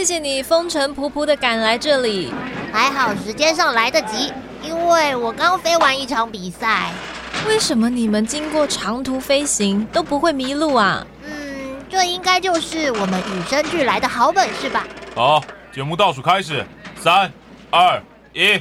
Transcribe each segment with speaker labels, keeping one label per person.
Speaker 1: 谢谢你风尘仆仆的赶来这里，
Speaker 2: 还好时间上来得及，因为我刚飞完一场比赛。
Speaker 1: 为什么你们经过长途飞行都不会迷路啊？
Speaker 2: 嗯这应该就是我们与生俱来的好本事吧。
Speaker 3: 好，节目倒数开始，三、二、一。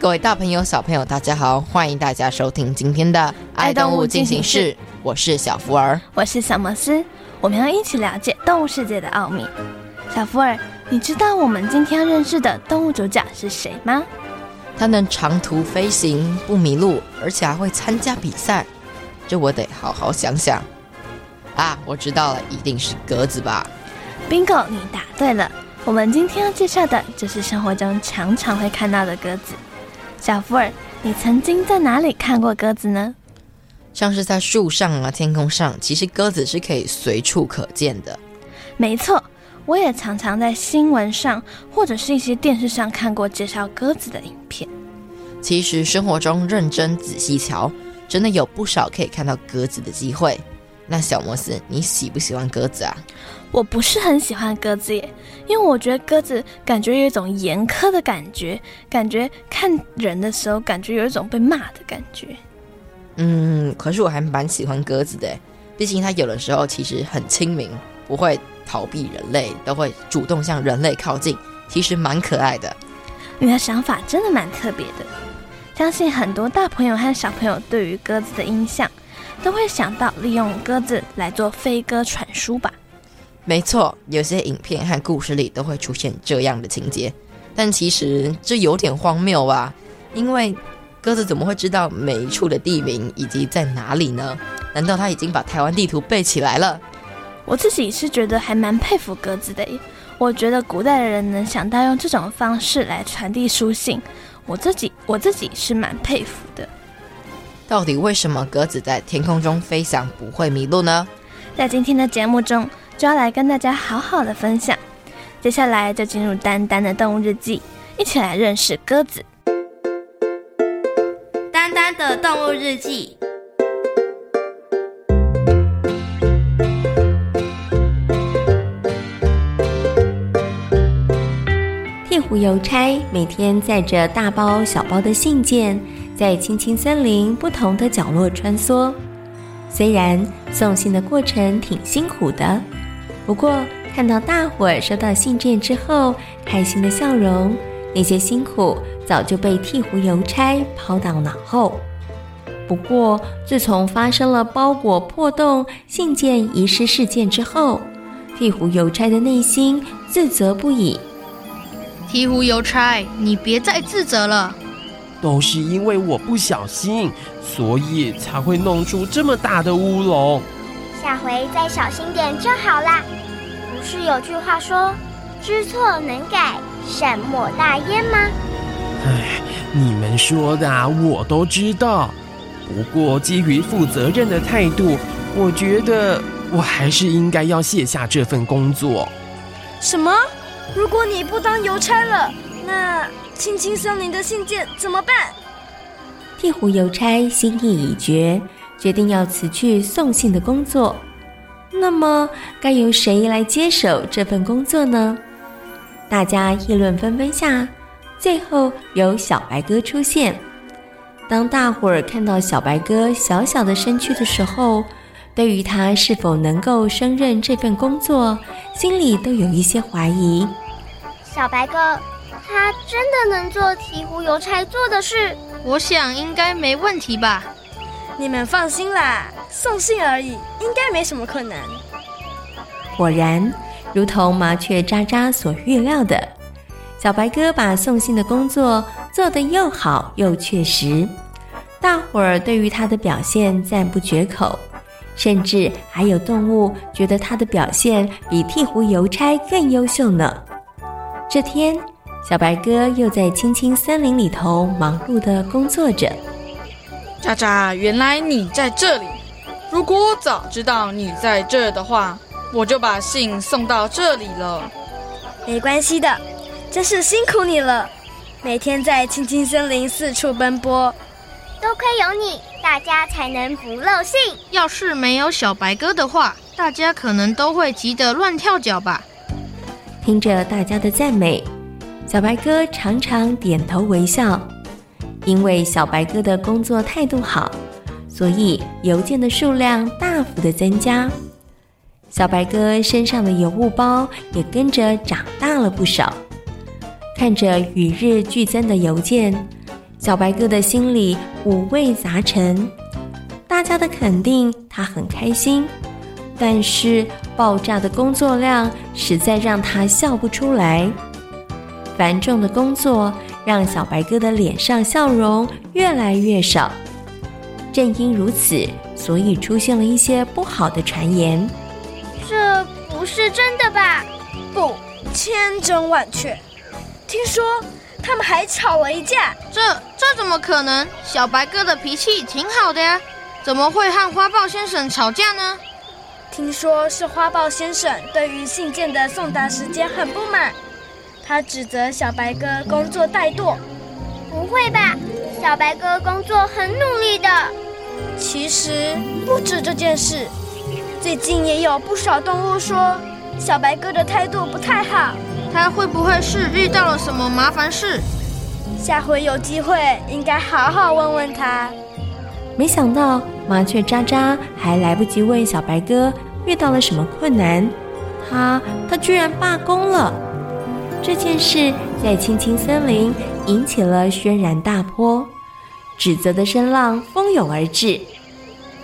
Speaker 4: 各位大朋友、小朋友，大家好，欢迎大家收听今天的《爱动物进行式》，我是小福儿，
Speaker 5: 我是小摩斯，我们要一起了解动物世界的奥秘。小福儿。你知道我们今天要认识的动物主角是谁吗？
Speaker 4: 它能长途飞行不迷路，而且还会参加比赛，这我得好好想想。啊，我知道了，一定是鸽子吧
Speaker 5: ？Bingo，你答对了。我们今天要介绍的就是生活中常常会看到的鸽子。小福儿，你曾经在哪里看过鸽子呢？
Speaker 4: 像是在树上啊，天空上，其实鸽子是可以随处可见的。
Speaker 5: 没错。我也常常在新闻上或者是一些电视上看过介绍鸽子的影片。
Speaker 4: 其实生活中认真仔细瞧，真的有不少可以看到鸽子的机会。那小摩斯，你喜不喜欢鸽子啊？
Speaker 5: 我不是很喜欢鸽子耶，因为我觉得鸽子感觉有一种严苛的感觉，感觉看人的时候感觉有一种被骂的感觉。
Speaker 4: 嗯，可是我还蛮喜欢鸽子的，毕竟它有的时候其实很亲民，不会。逃避人类都会主动向人类靠近，其实蛮可爱的。
Speaker 5: 你的想法真的蛮特别的。相信很多大朋友和小朋友对于鸽子的印象，都会想到利用鸽子来做飞鸽传书吧？
Speaker 4: 没错，有些影片和故事里都会出现这样的情节。但其实这有点荒谬吧？因为鸽子怎么会知道每一处的地名以及在哪里呢？难道他已经把台湾地图背起来了？
Speaker 5: 我自己是觉得还蛮佩服鸽子的，我觉得古代的人能想到用这种方式来传递书信，我自己我自己是蛮佩服的。
Speaker 4: 到底为什么鸽子在天空中飞翔不会迷路呢？
Speaker 5: 在今天的节目中就要来跟大家好好的分享。接下来就进入丹丹的动物日记，一起来认识鸽子。
Speaker 6: 丹丹的动物日记。
Speaker 7: 鹈鹕邮差每天载着大包小包的信件，在青青森林不同的角落穿梭。虽然送信的过程挺辛苦的，不过看到大伙儿收到信件之后开心的笑容，那些辛苦早就被鹈鹕邮差抛到脑后。不过，自从发生了包裹破洞、信件遗失事件之后，鹈鹕邮差的内心自责不已。
Speaker 8: 鹈鹕邮差，你别再自责了，
Speaker 9: 都是因为我不小心，所以才会弄出这么大的乌龙。
Speaker 10: 下回再小心点就好啦。不是有句话说“知错能改，善莫大焉”吗？
Speaker 9: 哎，你们说的啊，我都知道。不过基于负责任的态度，我觉得我还是应该要卸下这份工作。
Speaker 8: 什么？如果你不当邮差了，那青青森林的信件怎么办？
Speaker 7: 鹈鹕邮差心意已决，决定要辞去送信的工作。那么，该由谁来接手这份工作呢？大家议论纷纷下，最后由小白鸽出现。当大伙儿看到小白鸽小小的身躯的时候，对于他是否能够胜任这份工作，心里都有一些怀疑。
Speaker 10: 小白鸽，他真的能做鹈鹕邮差做的事，
Speaker 11: 我想应该没问题吧。
Speaker 8: 你们放心啦，送信而已，应该没什么困难。
Speaker 7: 果然，如同麻雀喳喳所预料的，小白鸽把送信的工作做得又好又确实，大伙儿对于他的表现赞不绝口，甚至还有动物觉得他的表现比鹈鹕邮差更优秀呢。这天，小白鸽又在青青森林里头忙碌的工作着。
Speaker 12: 渣渣，原来你在这里！如果我早知道你在这儿的话，我就把信送到这里了。
Speaker 8: 没关系的，真是辛苦你了，每天在青青森林四处奔波，
Speaker 10: 多亏有你，大家才能不漏信。
Speaker 11: 要是没有小白鸽的话，大家可能都会急得乱跳脚吧。
Speaker 7: 听着大家的赞美，小白鸽常常点头微笑。因为小白鸽的工作态度好，所以邮件的数量大幅的增加。小白鸽身上的邮物包也跟着长大了不少。看着与日俱增的邮件，小白鸽的心里五味杂陈。大家的肯定，他很开心。但是爆炸的工作量实在让他笑不出来，繁重的工作让小白哥的脸上笑容越来越少。正因如此，所以出现了一些不好的传言。
Speaker 10: 这不是真的吧？
Speaker 8: 不，千真万确。听说他们还吵了一架。
Speaker 11: 这这怎么可能？小白哥的脾气挺好的呀，怎么会和花豹先生吵架呢？
Speaker 8: 听说是花豹先生对于信件的送达时间很不满，他指责小白鸽工作怠惰。
Speaker 10: 不会吧？小白鸽工作很努力的。
Speaker 8: 其实不止这件事，最近也有不少动物说小白鸽的态度不太好。
Speaker 11: 他会不会是遇到了什么麻烦事？
Speaker 8: 下回有机会应该好好问问他。
Speaker 7: 没想到麻雀渣渣还来不及问小白鸽遇到了什么困难，他他居然罢工了。这件事在青青森林引起了轩然大波，指责的声浪蜂拥而至。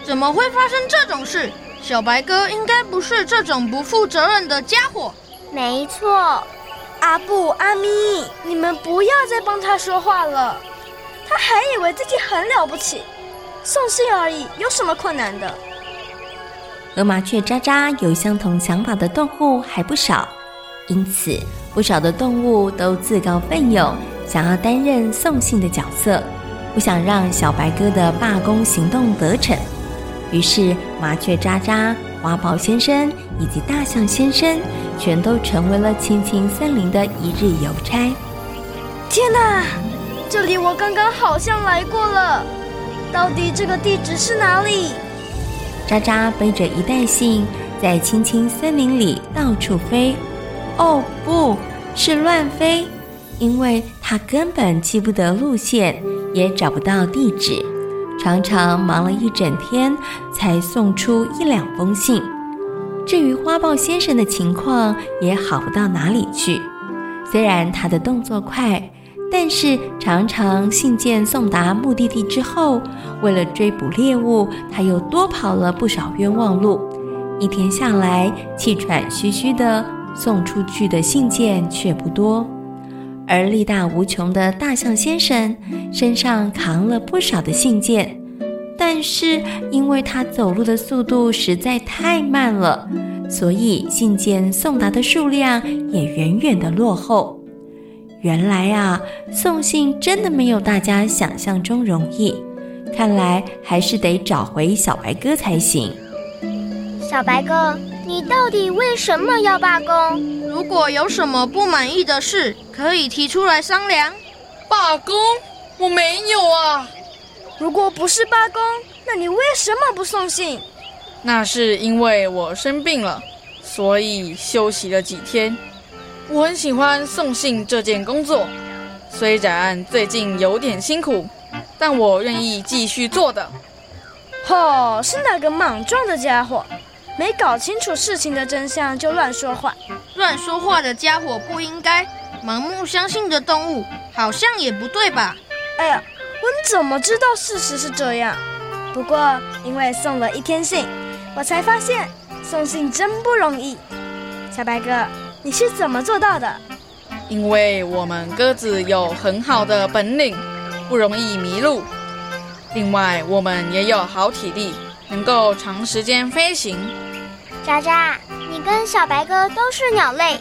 Speaker 11: 怎么会发生这种事？小白哥应该不是这种不负责任的家伙。
Speaker 10: 没错，
Speaker 8: 阿布阿咪，你们不要再帮他说话了，他还以为自己很了不起。送信而已，有什么困难的？
Speaker 7: 和麻雀渣渣有相同想法的动物还不少，因此不少的动物都自告奋勇，想要担任送信的角色，不想让小白鸽的罢工行动得逞。于是麻雀渣渣、花豹先生以及大象先生，全都成为了青青森林的一日邮差。
Speaker 8: 天哪，这里我刚刚好像来过了。到底这个地址是哪里？
Speaker 7: 渣渣背着一袋信，在青青森林里到处飞。哦，不是乱飞，因为他根本记不得路线，也找不到地址，常常忙了一整天才送出一两封信。至于花豹先生的情况，也好不到哪里去。虽然他的动作快。但是常常信件送达目的地之后，为了追捕猎物，他又多跑了不少冤枉路。一天下来，气喘吁吁的送出去的信件却不多。而力大无穷的大象先生身上扛了不少的信件，但是因为他走路的速度实在太慢了，所以信件送达的数量也远远的落后。原来啊，送信真的没有大家想象中容易。看来还是得找回小白鸽才行。
Speaker 10: 小白鸽，你到底为什么要罢工？
Speaker 11: 如果有什么不满意的事，可以提出来商量。
Speaker 12: 罢工？我没有啊。
Speaker 8: 如果不是罢工，那你为什么不送信？
Speaker 12: 那是因为我生病了，所以休息了几天。我很喜欢送信这件工作，虽然最近有点辛苦，但我愿意继续做的。
Speaker 8: 哦，是那个莽撞的家伙，没搞清楚事情的真相就乱说话。
Speaker 11: 乱说话的家伙不应该。盲目相信的动物好像也不对吧？
Speaker 8: 哎呀，我怎么知道事实是这样？不过因为送了一天信，我才发现送信真不容易。小白哥，你是怎么做到的？
Speaker 12: 因为我们鸽子有很好的本领，不容易迷路。另外，我们也有好体力，能够长时间飞行。
Speaker 10: 渣渣，你跟小白鸽都是鸟类，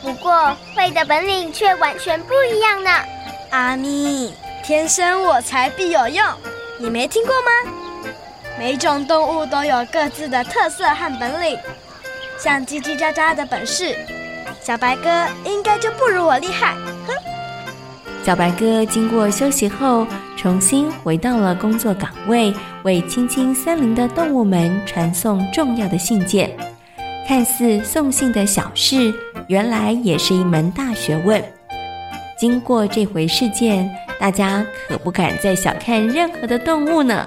Speaker 10: 不过会的本领却完全不一样呢。
Speaker 8: 阿咪，天生我材必有用，你没听过吗？每种动物都有各自的特色和本领，像叽叽喳喳的本事。小白鸽应该就不如我厉害，哼！
Speaker 7: 小白鸽经过休息后，重新回到了工作岗位，为青青森林的动物们传送重要的信件。看似送信的小事，原来也是一门大学问。经过这回事件，大家可不敢再小看任何的动物呢。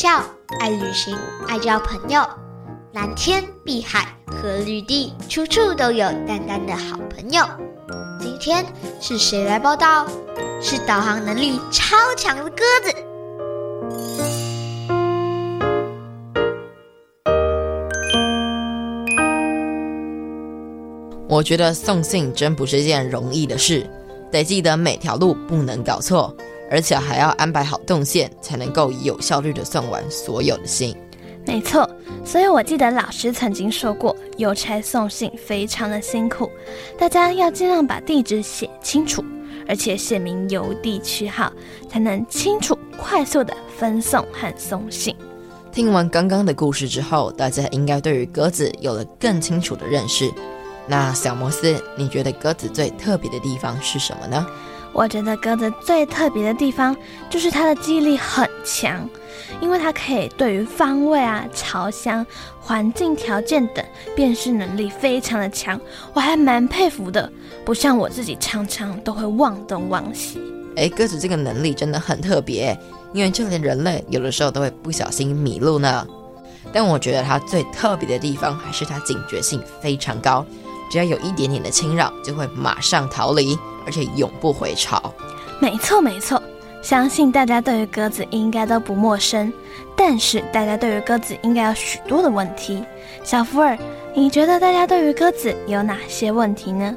Speaker 13: 笑，爱旅行，爱交朋友。蓝天、碧海和绿地，处处都有丹丹的好朋友。今天是谁来报道？是导航能力超强的鸽子。
Speaker 4: 我觉得送信真不是件容易的事，得记得每条路不能搞错。而且还要安排好动线，才能够有效率的送完所有的信。
Speaker 5: 没错，所以我记得老师曾经说过，邮差送信非常的辛苦，大家要尽量把地址写清楚，而且写明邮递区号，才能清楚快速的分送和送信。
Speaker 4: 听完刚刚的故事之后，大家应该对于鸽子有了更清楚的认识。那小摩斯，你觉得鸽子最特别的地方是什么呢？
Speaker 5: 我觉得鸽子最特别的地方就是它的记忆力很强，因为它可以对于方位啊、朝向、环境条件等辨识能力非常的强，我还蛮佩服的。不像我自己常常都会忘东忘西。
Speaker 4: 哎，鸽子这个能力真的很特别，因为就连人类有的时候都会不小心迷路呢。但我觉得它最特别的地方还是它警觉性非常高，只要有一点点的侵扰，就会马上逃离。而且永不回潮。
Speaker 5: 没错没错，相信大家对于鸽子应该都不陌生。但是大家对于鸽子应该有许多的问题。小福尔，你觉得大家对于鸽子有哪些问题呢？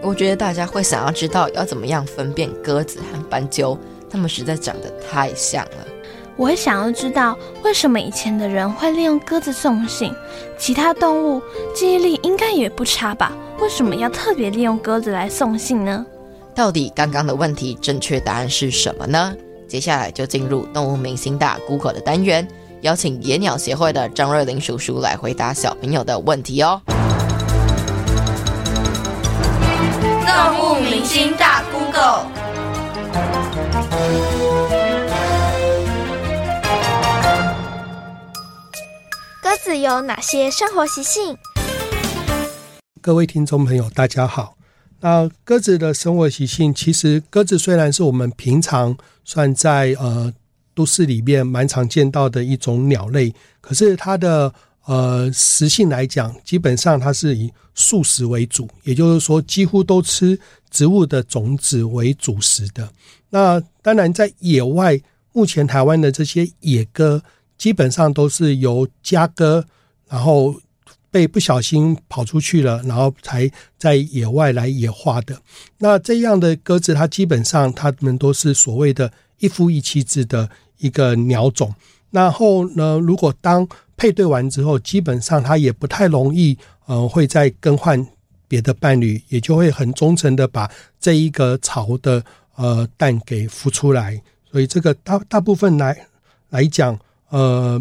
Speaker 4: 我觉得大家会想要知道要怎么样分辨鸽子和斑鸠，它们实在长得太像了。
Speaker 5: 我会想要知道为什么以前的人会利用鸽子送信，其他动物记忆力应该也不差吧？为什么要特别利用鸽子来送信呢？
Speaker 4: 到底刚刚的问题正确答案是什么呢？接下来就进入动物明星大 Google 的单元，邀请野鸟协会的张瑞林叔叔来回答小朋友的问题哦。
Speaker 6: 动物明星大 Google，
Speaker 8: 鸽子有哪些生活习性？
Speaker 14: 各位听众朋友，大家好。那鸽子的生活习性，其实鸽子虽然是我们平常算在呃都市里面蛮常见到的一种鸟类，可是它的呃食性来讲，基本上它是以素食为主，也就是说几乎都吃植物的种子为主食的。那当然在野外，目前台湾的这些野鸽基本上都是由家鸽，然后。被不小心跑出去了，然后才在野外来野化的。那这样的鸽子，它基本上它们都是所谓的一夫一妻制的一个鸟种。然后呢，如果当配对完之后，基本上它也不太容易，呃，会再更换别的伴侣，也就会很忠诚的把这一个巢的呃蛋给孵出来。所以这个大大部分来来讲，呃。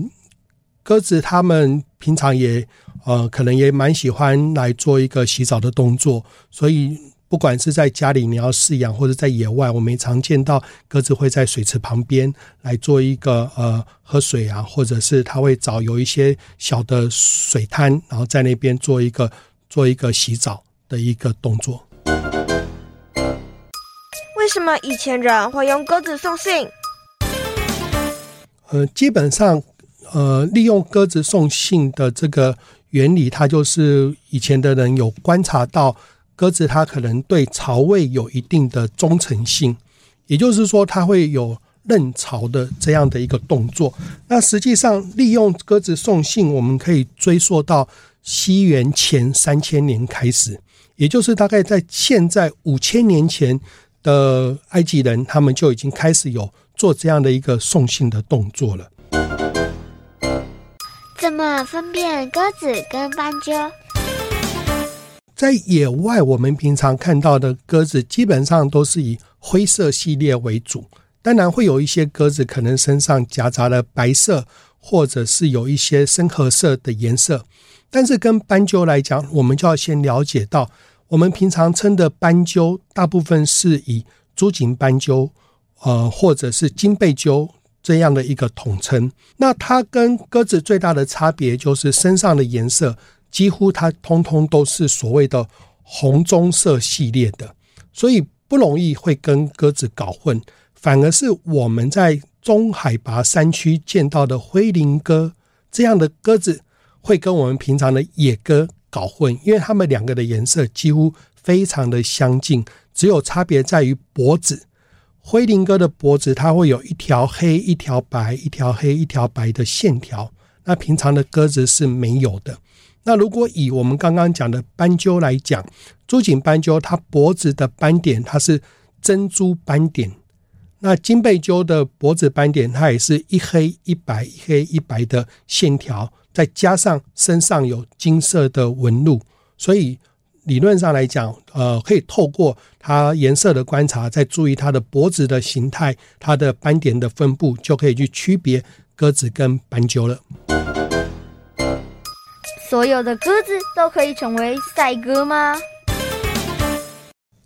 Speaker 14: 鸽子它们平常也呃，可能也蛮喜欢来做一个洗澡的动作，所以不管是在家里你要饲养，或者在野外，我们也常见到鸽子会在水池旁边来做一个呃喝水啊，或者是它会找有一些小的水滩，然后在那边做一个做一个洗澡的一个动作。
Speaker 8: 为什么以前人会用鸽子送信？
Speaker 14: 呃，基本上，呃，利用鸽子送信的这个原理，它就是以前的人有观察到鸽子它可能对巢位有一定的忠诚性，也就是说，它会有认巢的这样的一个动作。那实际上，利用鸽子送信，我们可以追溯到西元前三千年开始，也就是大概在现在五千年前的埃及人，他们就已经开始有。做这样的一个送信的动作了。
Speaker 10: 怎么分辨鸽子跟斑鸠？
Speaker 14: 在野外，我们平常看到的鸽子基本上都是以灰色系列为主，当然会有一些鸽子可能身上夹杂了白色，或者是有一些深褐色的颜色。但是跟斑鸠来讲，我们就要先了解到，我们平常称的斑鸠，大部分是以珠颈斑鸠。呃，或者是金背鸠这样的一个统称，那它跟鸽子最大的差别就是身上的颜色，几乎它通通都是所谓的红棕色系列的，所以不容易会跟鸽子搞混。反而是我们在中海拔山区见到的灰林鸽这样的鸽子，会跟我们平常的野鸽搞混，因为它们两个的颜色几乎非常的相近，只有差别在于脖子。灰林鸽的脖子，它会有一条黑、一条白、一条黑、一条白的线条。那平常的鸽子是没有的。那如果以我们刚刚讲的斑鸠来讲，珠颈斑鸠它脖子的斑点它是珍珠斑点。那金背鸠的脖子斑点，它也是一黑一白、一黑一白的线条，再加上身上有金色的纹路，所以。理论上来讲，呃，可以透过它颜色的观察，再注意它的脖子的形态、它的斑点的分布，就可以去区别鸽子跟斑鸠了。
Speaker 8: 所有的鸽子都可以成为赛鸽吗？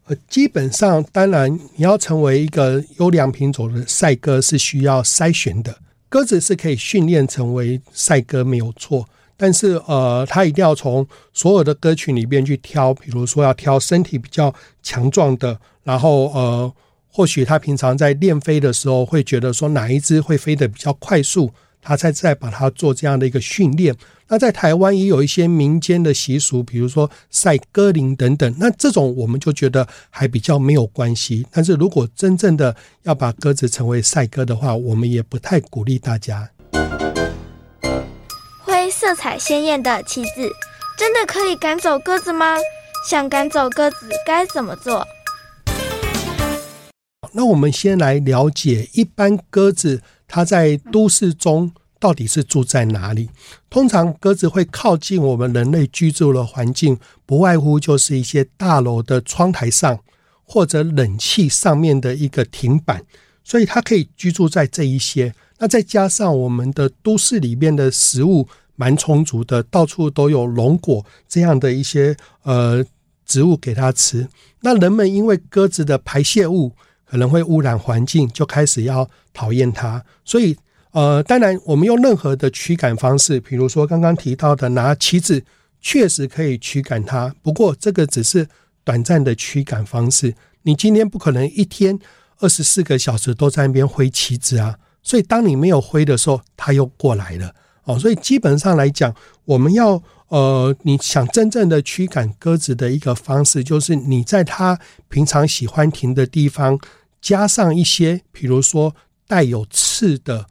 Speaker 14: 呃，基本上，当然你要成为一个优良品种的赛鸽是需要筛选的。鸽子是可以训练成为赛鸽，没有错。但是，呃，他一定要从所有的歌曲里边去挑，比如说要挑身体比较强壮的，然后，呃，或许他平常在练飞的时候会觉得说哪一只会飞得比较快速，他才再把它做这样的一个训练。那在台湾也有一些民间的习俗，比如说赛鸽铃等等，那这种我们就觉得还比较没有关系。但是如果真正的要把鸽子成为赛鸽的话，我们也不太鼓励大家。
Speaker 8: 色彩鲜艳的旗子，真的可以赶走鸽子吗？想赶走鸽子该怎么做？
Speaker 14: 那我们先来了解，一般鸽子它在都市中到底是住在哪里？通常鸽子会靠近我们人类居住的环境，不外乎就是一些大楼的窗台上，或者冷气上面的一个停板，所以它可以居住在这一些。那再加上我们的都市里面的食物。蛮充足的，到处都有龙果这样的一些呃植物给它吃。那人们因为鸽子的排泄物可能会污染环境，就开始要讨厌它。所以呃，当然我们用任何的驱赶方式，比如说刚刚提到的拿旗子，确实可以驱赶它。不过这个只是短暂的驱赶方式。你今天不可能一天二十四个小时都在那边挥旗子啊。所以当你没有挥的时候，它又过来了。哦，所以基本上来讲，我们要呃，你想真正的驱赶鸽子的一个方式，就是你在它平常喜欢停的地方加上一些，比如说带有刺的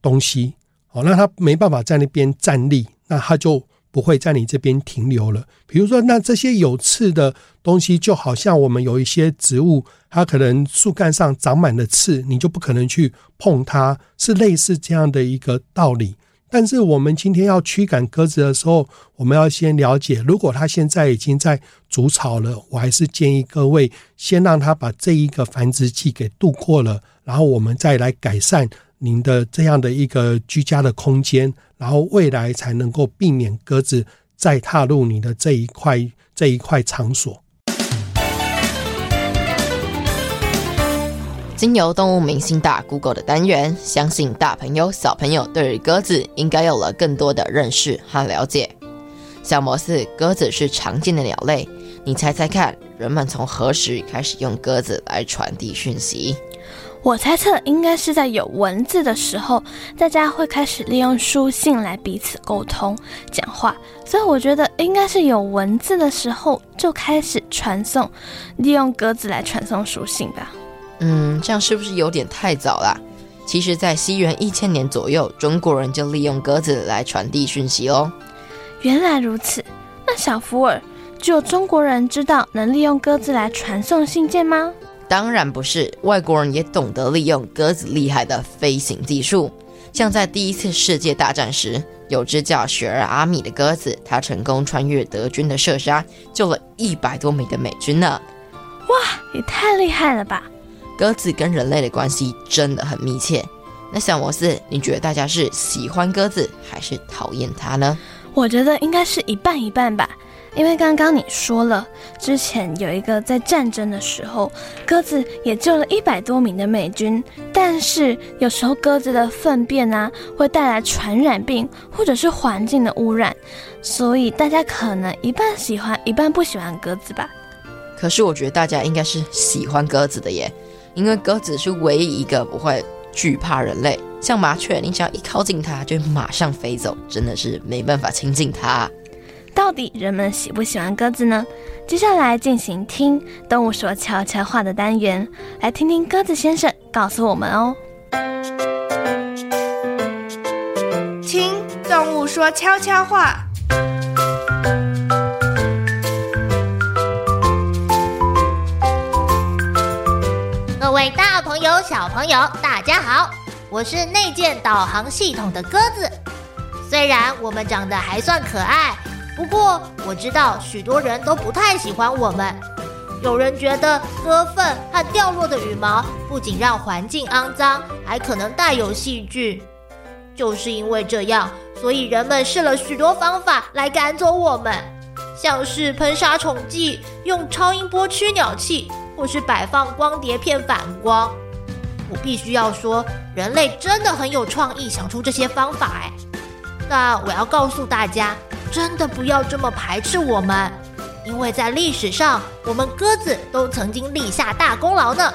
Speaker 14: 东西，哦，那它没办法在那边站立，那它就不会在你这边停留了。比如说，那这些有刺的东西，就好像我们有一些植物，它可能树干上长满了刺，你就不可能去碰它，是类似这样的一个道理。但是我们今天要驱赶鸽子的时候，我们要先了解，如果它现在已经在筑巢了，我还是建议各位先让它把这一个繁殖季给度过了，然后我们再来改善您的这样的一个居家的空间，然后未来才能够避免鸽子再踏入你的这一块这一块场所。
Speaker 4: 经由动物明星大 Google 的单元，相信大朋友小朋友对于鸽子应该有了更多的认识和了解。小摩斯，鸽子是常见的鸟类，你猜猜看，人们从何时开始用鸽子来传递讯息？
Speaker 5: 我猜测应该是在有文字的时候，大家会开始利用书信来彼此沟通、讲话，所以我觉得应该是有文字的时候就开始传送，利用鸽子来传送书信吧。
Speaker 4: 嗯，这样是不是有点太早啦？其实，在西元一千年左右，中国人就利用鸽子来传递讯息哦。
Speaker 5: 原来如此，那小福尔，只有中国人知道能利用鸽子来传送信件吗？
Speaker 4: 当然不是，外国人也懂得利用鸽子厉害的飞行技术。像在第一次世界大战时，有只叫雪儿阿米的鸽子，它成功穿越德军的射杀，救了一百多名的美军呢。
Speaker 5: 哇，也太厉害了吧！
Speaker 4: 鸽子跟人类的关系真的很密切。那小摩斯，你觉得大家是喜欢鸽子还是讨厌它呢？
Speaker 5: 我觉得应该是一半一半吧。因为刚刚你说了，之前有一个在战争的时候，鸽子也救了一百多名的美军。但是有时候鸽子的粪便啊，会带来传染病，或者是环境的污染，所以大家可能一半喜欢，一半不喜欢鸽子吧。
Speaker 4: 可是我觉得大家应该是喜欢鸽子的耶，因为鸽子是唯一一个不会惧怕人类，像麻雀，你只要一靠近它，就马上飞走，真的是没办法亲近它。
Speaker 5: 到底人们喜不喜欢鸽子呢？接下来进行听动物说悄悄话的单元，来听听鸽子先生告诉我们哦。
Speaker 15: 听动物说悄悄
Speaker 2: 话。位大朋友、小朋友，大家好，我是内建导航系统的鸽子。虽然我们长得还算可爱。不过我知道许多人都不太喜欢我们，有人觉得鸽粪和掉落的羽毛不仅让环境肮脏，还可能带有细菌。就是因为这样，所以人们试了许多方法来赶走我们，像是喷杀虫剂、用超音波驱鸟器，或是摆放光碟片反光。我必须要说，人类真的很有创意，想出这些方法哎。那我要告诉大家。真的不要这么排斥我们，因为在历史上，我们鸽子都曾经立下大功劳呢。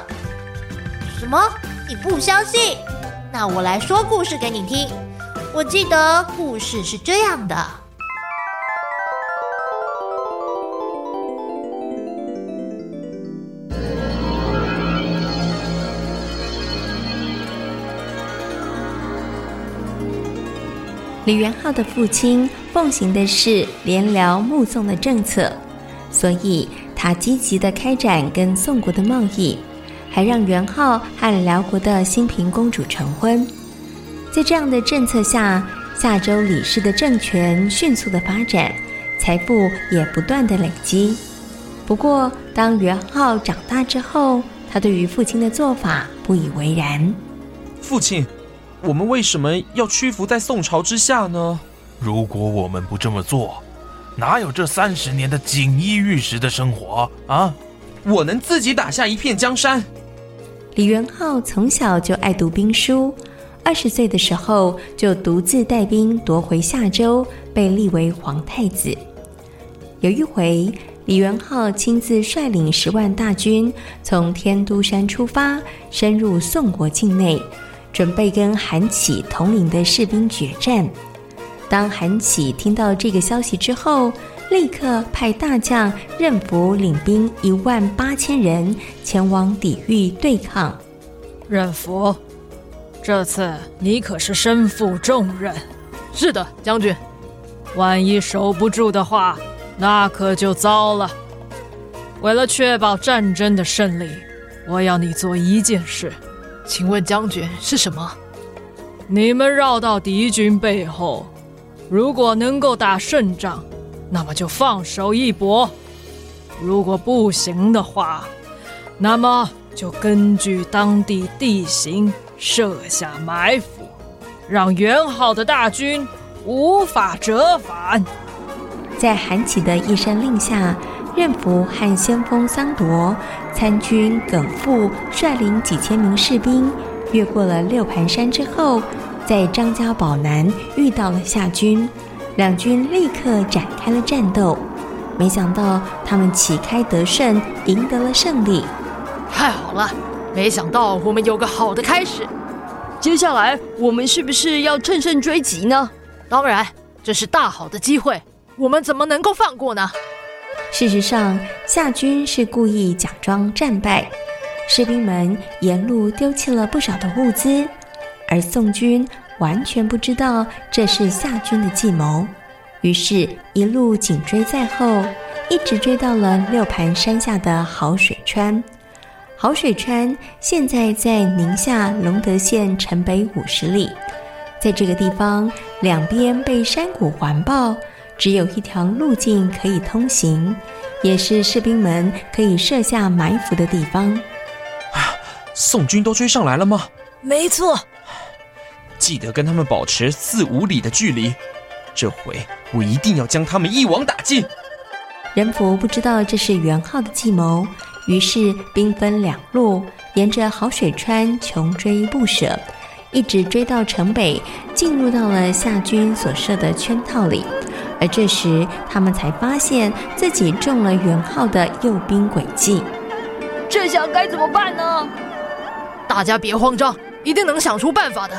Speaker 2: 什么？你不相信？那我来说故事给你听。我记得故事是这样的。
Speaker 7: 李元昊的父亲奉行的是联辽目送的政策，所以他积极的开展跟宋国的贸易，还让元昊和辽国的兴平公主成婚。在这样的政策下，夏州李氏的政权迅速的发展，财富也不断的累积。不过，当元昊长大之后，他对于父亲的做法不以为然。
Speaker 9: 父亲。我们为什么要屈服在宋朝之下呢？
Speaker 3: 如果我们不这么做，哪有这三十年的锦衣玉食的生活啊？
Speaker 9: 我能自己打下一片江山。
Speaker 7: 李元昊从小就爱读兵书，二十岁的时候就独自带兵夺回夏州，被立为皇太子。有一回，李元昊亲自率领十万大军从天都山出发，深入宋国境内。准备跟韩起统领的士兵决战。当韩起听到这个消息之后，立刻派大将任福领兵一万八千人前往抵御对抗。
Speaker 16: 任福，这次你可是身负重任。
Speaker 17: 是的，将军。
Speaker 16: 万一守不住的话，那可就糟了。为了确保战争的胜利，我要你做一件事。
Speaker 17: 请问将军是什么？
Speaker 16: 你们绕到敌军背后，如果能够打胜仗，那么就放手一搏；如果不行的话，那么就根据当地地形设下埋伏，让元昊的大军无法折返。
Speaker 7: 在韩起的一声令下。任福和先锋桑铎、参军耿阜率领几千名士兵，越过了六盘山之后，在张家堡南遇到了夏军，两军立刻展开了战斗。没想到他们旗开得胜，赢得了胜利。
Speaker 17: 太好了，没想到我们有个好的开始。
Speaker 18: 接下来我们是不是要乘胜追击呢？
Speaker 17: 当然，这是大好的机会，我们怎么能够放过呢？
Speaker 7: 事实上，夏军是故意假装战败，士兵们沿路丢弃了不少的物资，而宋军完全不知道这是夏军的计谋，于是，一路紧追在后，一直追到了六盘山下的好水川。好水川现在在宁夏隆德县城北五十里，在这个地方，两边被山谷环抱，只有一条路径可以通行，也是士兵们可以设下埋伏的地方。
Speaker 9: 啊，宋军都追上来了吗？
Speaker 1: 没错，
Speaker 9: 记得跟他们保持四五里的距离，这回我一定要将他们一网打尽。
Speaker 7: 人福不知道这是元昊的计谋。于是兵分两路，沿着好水川穷追不舍，一直追到城北，进入到了夏军所设的圈套里。而这时，他们才发现自己中了元昊的诱兵诡计。
Speaker 18: 这下该怎么办呢？
Speaker 17: 大家别慌张，一定能想出办法的。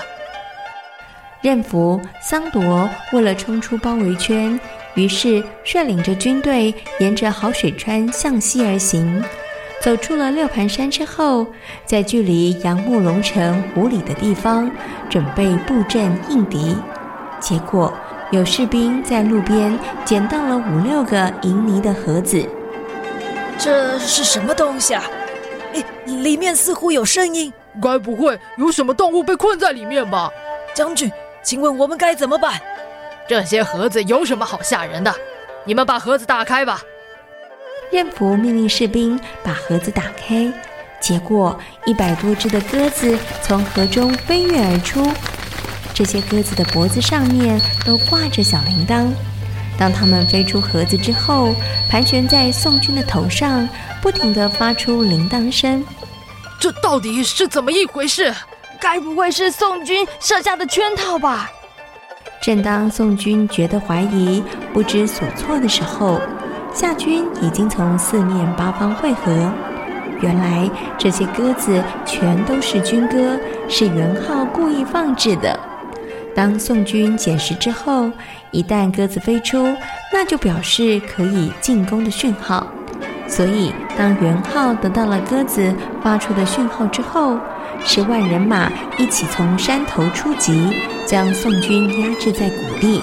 Speaker 7: 任福、桑铎为了冲出包围圈，于是率领着军队沿着好水川向西而行。走出了六盘山之后，在距离杨木龙城五里的地方，准备布阵应敌。结果有士兵在路边捡到了五六个银泥的盒子。
Speaker 1: 这是什么东西啊？里里面似乎有声音，
Speaker 17: 该不会有什么动物被困在里面吧？
Speaker 1: 将军，请问我们该怎么办？
Speaker 17: 这些盒子有什么好吓人的？你们把盒子打开吧。
Speaker 7: 任福命令士兵把盒子打开，结果一百多只的鸽子从盒中飞跃而出。这些鸽子的脖子上面都挂着小铃铛。当它们飞出盒子之后，盘旋在宋军的头上，不停地发出铃铛声。
Speaker 17: 这到底是怎么一回事？
Speaker 18: 该不会是宋军设下的圈套吧？
Speaker 7: 正当宋军觉得怀疑、不知所措的时候，夏军已经从四面八方汇合，原来这些鸽子全都是军歌，是元昊故意放置的。当宋军捡拾之后，一旦鸽子飞出，那就表示可以进攻的讯号。所以，当元昊得到了鸽子发出的讯号之后，十万人马一起从山头出击，将宋军压制在谷地。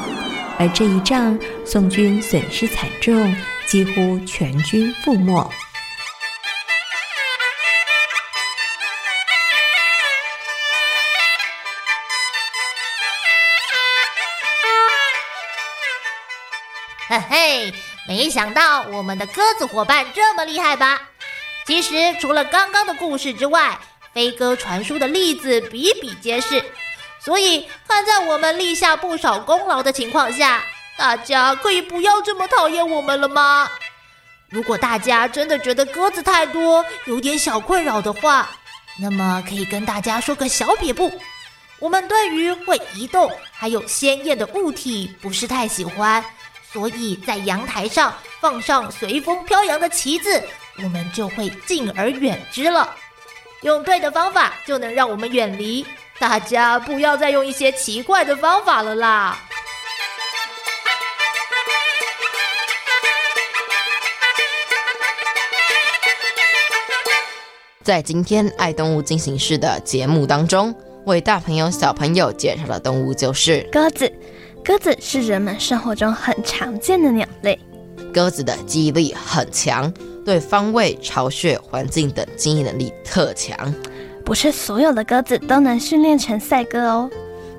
Speaker 7: 而这一仗，宋军损失惨重。几乎全军覆没。
Speaker 2: 嘿嘿，没想到我们的鸽子伙伴这么厉害吧？其实除了刚刚的故事之外，飞鸽传书的例子比比皆是。所以看在我们立下不少功劳的情况下，大家可以不要这么讨厌我们了吗？如果大家真的觉得鸽子太多，有点小困扰的话，那么可以跟大家说个小撇步。我们对于会移动还有鲜艳的物体不是太喜欢，所以在阳台上放上随风飘扬的旗子，我们就会敬而远之了。用对的方法就能让我们远离。大家不要再用一些奇怪的方法了啦。
Speaker 4: 在今天爱动物进行式的节目当中，为大朋友小朋友介绍的动物就是
Speaker 5: 鸽子。鸽子是人们生活中很常见的鸟类。
Speaker 4: 鸽子的记忆力很强，对方位、巢穴、环境等记忆能力特强。
Speaker 5: 不是所有的鸽子都能训练成赛鸽哦。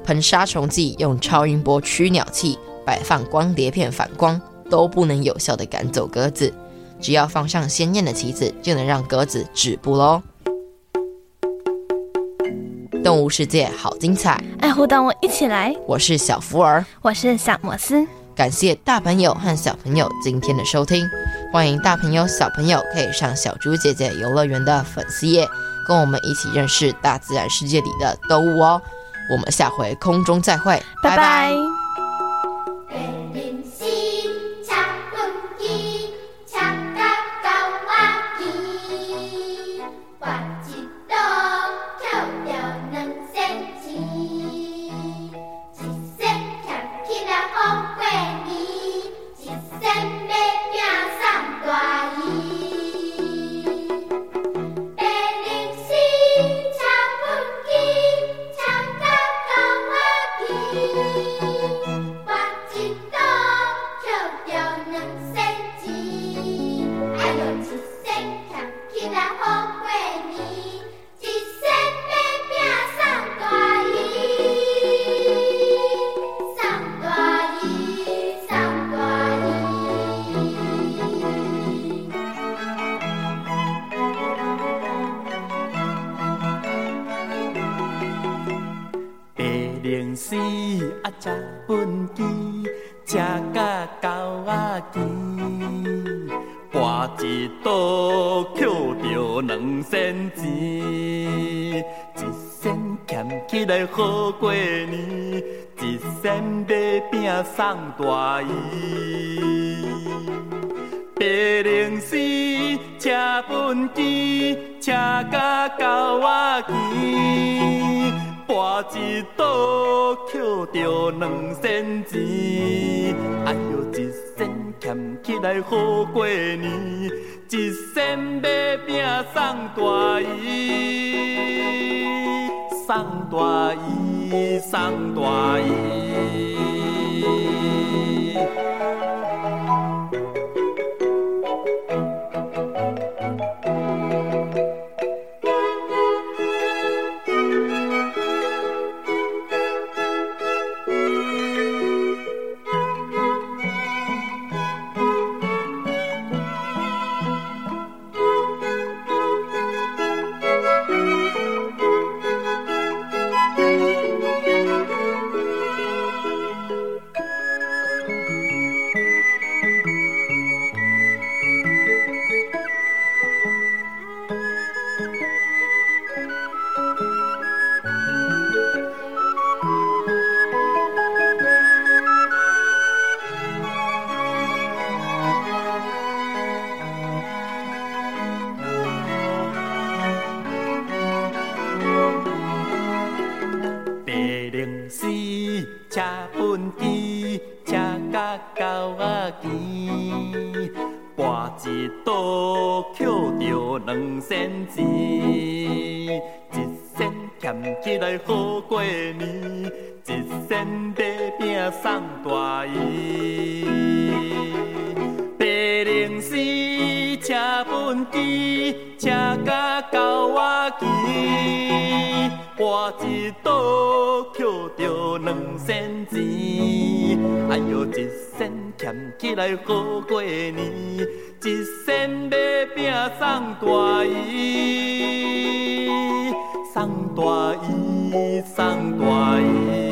Speaker 4: 喷杀虫剂、用超音波驱鸟器、摆放光碟片反光，都不能有效的赶走鸽子。只要放上鲜艳的旗子，就能让鸽子止步喽。动物世界好精彩，
Speaker 5: 爱护动物一起来。
Speaker 4: 我是小福儿，
Speaker 5: 我是小摩斯。
Speaker 4: 感谢大朋友和小朋友今天的收听，欢迎大朋友小朋友可以上小猪姐姐游乐园的粉丝页，跟我们一起认识大自然世界里的动物哦。我们下回空中再会，
Speaker 5: 拜拜。拜拜。
Speaker 19: 零时啊，食畚箕，食甲狗仔甜，跋一倒捡着两仙钱，一仙俭起来好过年，一仙买饼送大姨。白零时车畚箕，车甲狗仔骑，博一赌捡着两仙钱。哎哟，一仙俭起来好过年，一仙买饼送大姨，送大姨，送大姨。车本机，车甲到我机，我一倒捡着两仙钱，哎哟，一仙俭起来好过年，一仙买饼送大姨，送大姨，送大姨。